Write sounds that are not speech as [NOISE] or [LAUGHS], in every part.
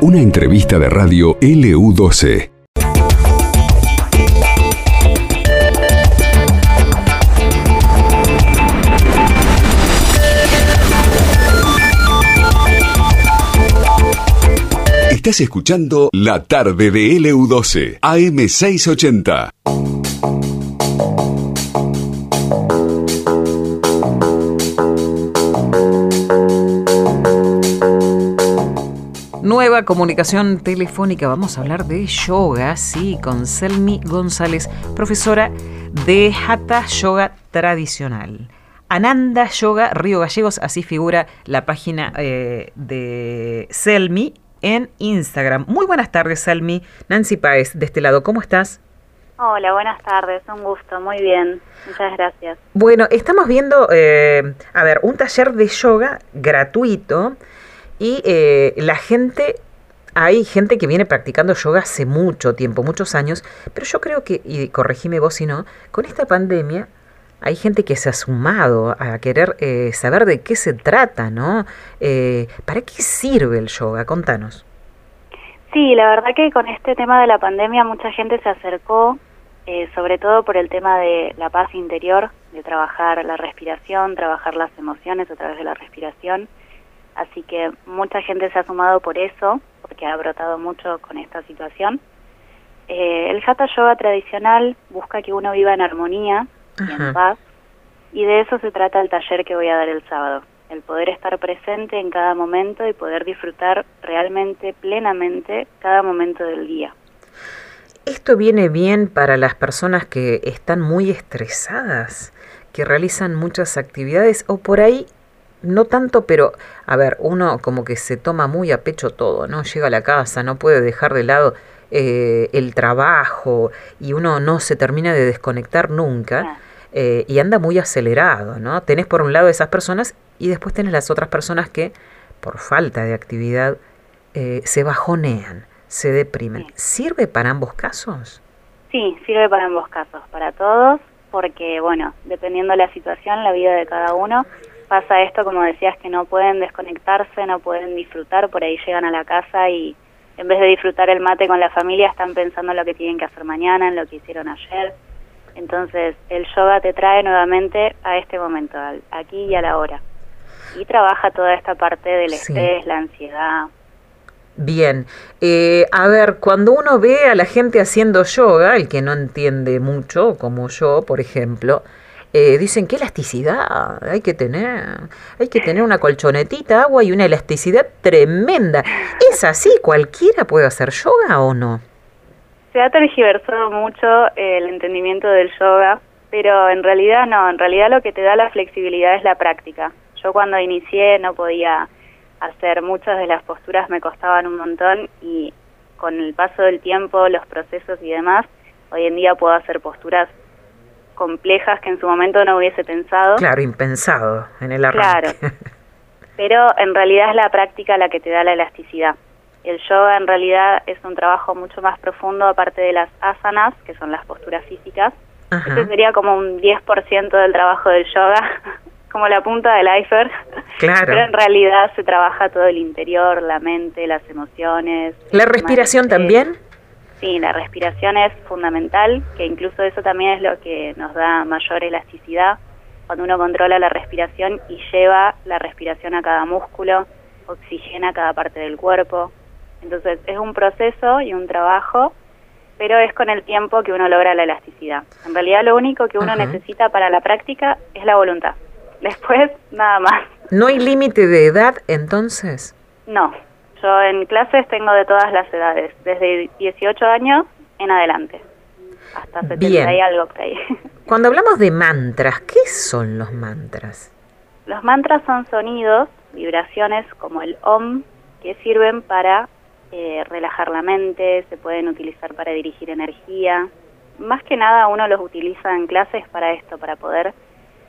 Una entrevista de radio LU12. Estás escuchando La tarde de LU12, AM680. Nueva comunicación telefónica. Vamos a hablar de yoga, sí, con Selmi González, profesora de Hatha Yoga Tradicional. Ananda Yoga Río Gallegos, así figura la página eh, de Selmi en Instagram. Muy buenas tardes, Salmi. Nancy Páez, de este lado, ¿cómo estás? Hola, buenas tardes, un gusto, muy bien, muchas gracias. Bueno, estamos viendo, eh, a ver, un taller de yoga gratuito y eh, la gente, hay gente que viene practicando yoga hace mucho tiempo, muchos años, pero yo creo que, y corregime vos si no, con esta pandemia hay gente que se ha sumado a querer eh, saber de qué se trata, ¿no? Eh, ¿Para qué sirve el yoga? Contanos. Sí, la verdad que con este tema de la pandemia mucha gente se acercó, eh, sobre todo por el tema de la paz interior, de trabajar la respiración, trabajar las emociones a través de la respiración. Así que mucha gente se ha sumado por eso, porque ha brotado mucho con esta situación. el Hatha Yoga tradicional busca que uno viva en armonía y en paz. Y de eso se trata el taller que voy a dar el sábado, el poder estar presente en cada momento y poder disfrutar realmente, plenamente, cada momento del día. Esto viene bien para las personas que están muy estresadas, que realizan muchas actividades o por ahí no tanto, pero a ver, uno como que se toma muy a pecho todo, ¿no? Llega a la casa, no puede dejar de lado eh, el trabajo y uno no se termina de desconectar nunca eh, y anda muy acelerado, ¿no? Tenés por un lado esas personas y después tenés las otras personas que por falta de actividad eh, se bajonean, se deprimen. ¿Sirve para ambos casos? Sí, sirve para ambos casos, para todos, porque bueno, dependiendo de la situación, la vida de cada uno, pasa esto, como decías, que no pueden desconectarse, no pueden disfrutar, por ahí llegan a la casa y en vez de disfrutar el mate con la familia, están pensando en lo que tienen que hacer mañana, en lo que hicieron ayer. Entonces, el yoga te trae nuevamente a este momento, aquí y a la hora. Y trabaja toda esta parte del estrés, la ansiedad. Bien, eh, a ver, cuando uno ve a la gente haciendo yoga, el que no entiende mucho, como yo, por ejemplo, eh, dicen qué elasticidad hay que tener, hay que tener una colchonetita, agua y una elasticidad tremenda. ¿Es así? ¿Cualquiera puede hacer yoga o no? Se ha tergiversado mucho el entendimiento del yoga, pero en realidad no, en realidad lo que te da la flexibilidad es la práctica. Yo cuando inicié no podía hacer muchas de las posturas, me costaban un montón y con el paso del tiempo, los procesos y demás, hoy en día puedo hacer posturas complejas que en su momento no hubiese pensado. Claro, impensado en el arranque. Claro. [LAUGHS] Pero en realidad es la práctica la que te da la elasticidad. El yoga en realidad es un trabajo mucho más profundo aparte de las asanas, que son las posturas físicas. Ese sería como un 10% del trabajo del yoga, [LAUGHS] como la punta del iceberg. Claro. Pero en realidad se trabaja todo el interior, la mente, las emociones. ¿La respiración también? Sí, la respiración es fundamental, que incluso eso también es lo que nos da mayor elasticidad, cuando uno controla la respiración y lleva la respiración a cada músculo, oxigena cada parte del cuerpo. Entonces es un proceso y un trabajo, pero es con el tiempo que uno logra la elasticidad. En realidad lo único que uno necesita para la práctica es la voluntad. [LAUGHS] Después, nada más. ¿No hay límite de edad entonces? No, yo en clases tengo de todas las edades, desde 18 años en adelante, hasta 70 y algo que ahí. [LAUGHS] Cuando hablamos de mantras, ¿qué son los mantras? Los mantras son sonidos, vibraciones como el OM, que sirven para eh, relajar la mente, se pueden utilizar para dirigir energía. Más que nada uno los utiliza en clases para esto, para poder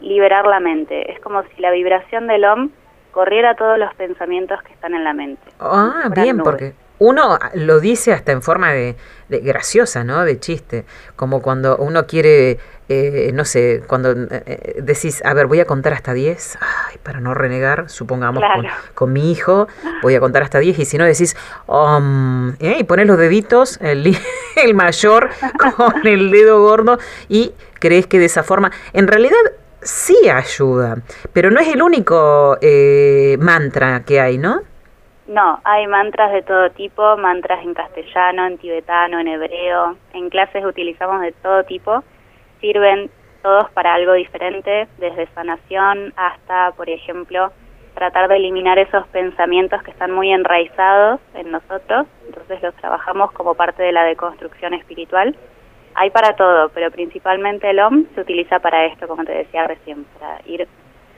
liberar la mente. Es como si la vibración del OM corriera todos los pensamientos que están en la mente. Ah, bien, porque uno lo dice hasta en forma de, graciosa, ¿no? De chiste, como cuando uno quiere, eh, no sé, cuando eh, decís, a ver, voy a contar hasta 10, ay, para no renegar, supongamos con, mi hijo, voy a contar hasta 10, y si no decís, um, eh, y pones los deditos, el, [LAUGHS] el mayor con el dedo gordo, y crees que de esa forma, en realidad sí ayuda, pero no es el único mantra que hay, ¿no? No, hay mantras de todo tipo, mantras en castellano, en tibetano, en hebreo. En clases utilizamos de todo tipo. Sirven todos para algo diferente, desde sanación hasta, por ejemplo, tratar de eliminar esos pensamientos que están muy enraizados en nosotros. Entonces los trabajamos como parte de la deconstrucción espiritual. Hay para todo, pero principalmente el OM se utiliza para esto, como te decía recién, para ir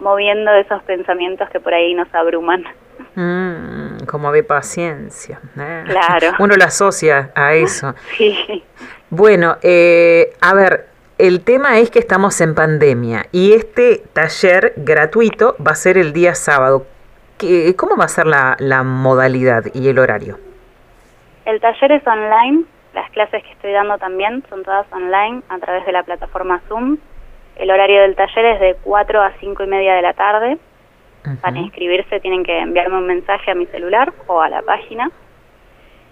moviendo esos pensamientos que por ahí nos abruman. Mm, como de paciencia. ¿eh? Claro. [LAUGHS] Uno lo asocia a eso. [LAUGHS] Sí. Bueno, eh, a ver, el tema es que estamos en pandemia y este taller gratuito va a ser el día sábado. ¿Cómo va a ser la, la modalidad y el horario? El taller es online, las clases que estoy dando también son todas online a través de la plataforma Zoom. El horario del taller es de 4 a 5 y media de la tarde. Para inscribirse tienen que enviarme un mensaje a mi celular o a la página.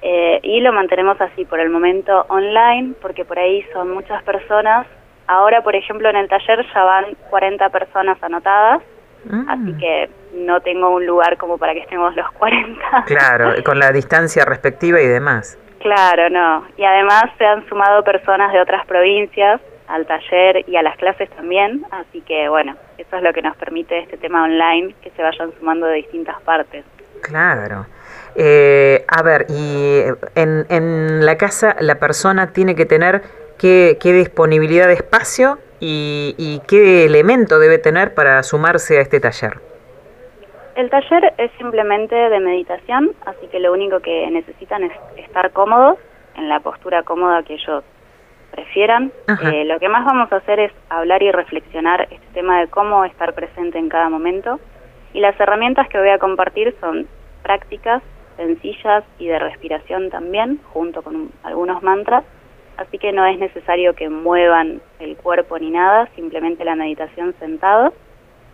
Eh, y lo mantenemos así por el momento online, porque por ahí son muchas personas. Ahora, por ejemplo, en el taller ya van 40 personas anotadas, ah. así que no tengo un lugar como para que estemos los 40. Claro, con la distancia respectiva y demás. Claro, no. Y además se han sumado personas de otras provincias al taller y a las clases también, así que bueno, eso es lo que nos permite este tema online, que se vayan sumando de distintas partes. Claro. Eh, a ver, y en, en la casa la persona tiene que tener qué, qué disponibilidad de espacio y, y qué elemento debe tener para sumarse a este taller. El taller es simplemente de meditación, así que lo único que necesitan es estar cómodos, en la postura cómoda que ellos prefieran. Eh, lo que más vamos a hacer es hablar y reflexionar este tema de cómo estar presente en cada momento. Y las herramientas que voy a compartir son prácticas sencillas y de respiración también, junto con algunos mantras. Así que no es necesario que muevan el cuerpo ni nada, simplemente la meditación sentado.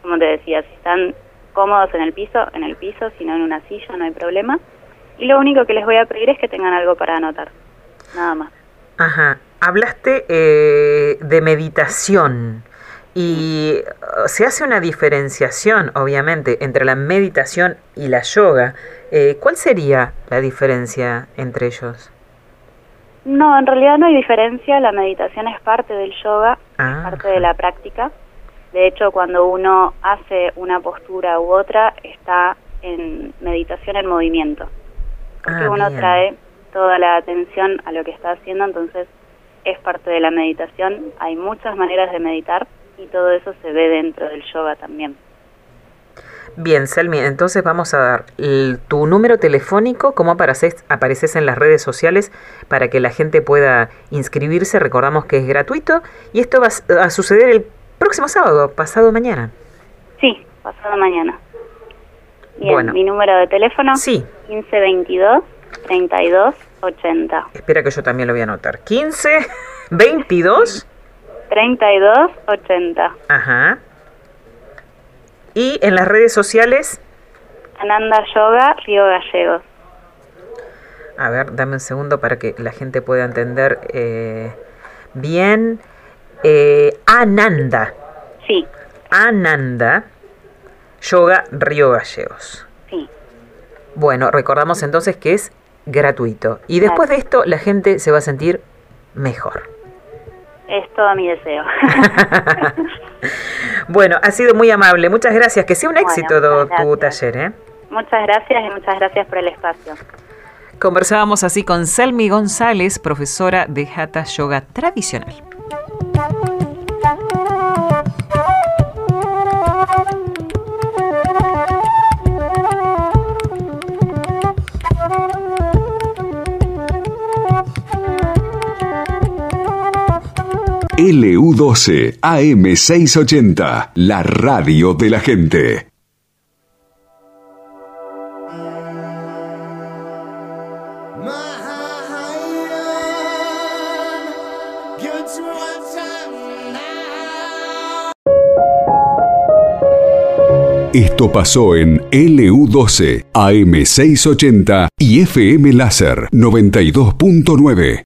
Como te decía, si están cómodos en el piso, en el piso, si no en una silla, no hay problema. Y lo único que les voy a pedir es que tengan algo para anotar, nada más. Ajá. Hablaste eh, de meditación y uh, se hace una diferenciación, obviamente, entre la meditación y la yoga. Eh, ¿Cuál sería la diferencia entre ellos? No, en realidad no hay diferencia. La meditación es parte del yoga, es ah, parte de la práctica. De hecho, cuando uno hace una postura u otra, está en meditación en movimiento. Porque ah, uno trae toda la atención a lo que está haciendo, entonces es parte de la meditación. Hay muchas maneras de meditar y todo eso se ve dentro del yoga también. Bien, Selmi, entonces vamos a dar tu número telefónico, cómo apareces, apareces en las redes sociales para que la gente pueda inscribirse. Recordamos que es gratuito y esto va a suceder el próximo sábado, pasado mañana. Sí, pasado mañana. Bien, mi número de teléfono sí. 1522 32 80. Espera que yo también lo voy a anotar. 15, 22. 32, 80. Ajá. Y en las redes sociales. Ananda Yoga, Río Gallegos. A ver, dame un segundo para que la gente pueda entender eh, bien. Eh, Ananda. Sí. Ananda Yoga Río Gallegos. Sí. Bueno, recordamos entonces que es gratuito. Y después de esto la gente se va a sentir mejor. Es todo mi deseo. [LAUGHS] bueno, ha sido muy amable. Muchas gracias. Que sea un éxito tu taller. ¿eh? Muchas gracias y muchas gracias por el espacio. Conversábamos así con Selmi González, profesora de Hatha Yoga tradicional. LU12 AM680, la radio de la gente. Esto pasó en LU12, AM680 y FM Láser 92.9.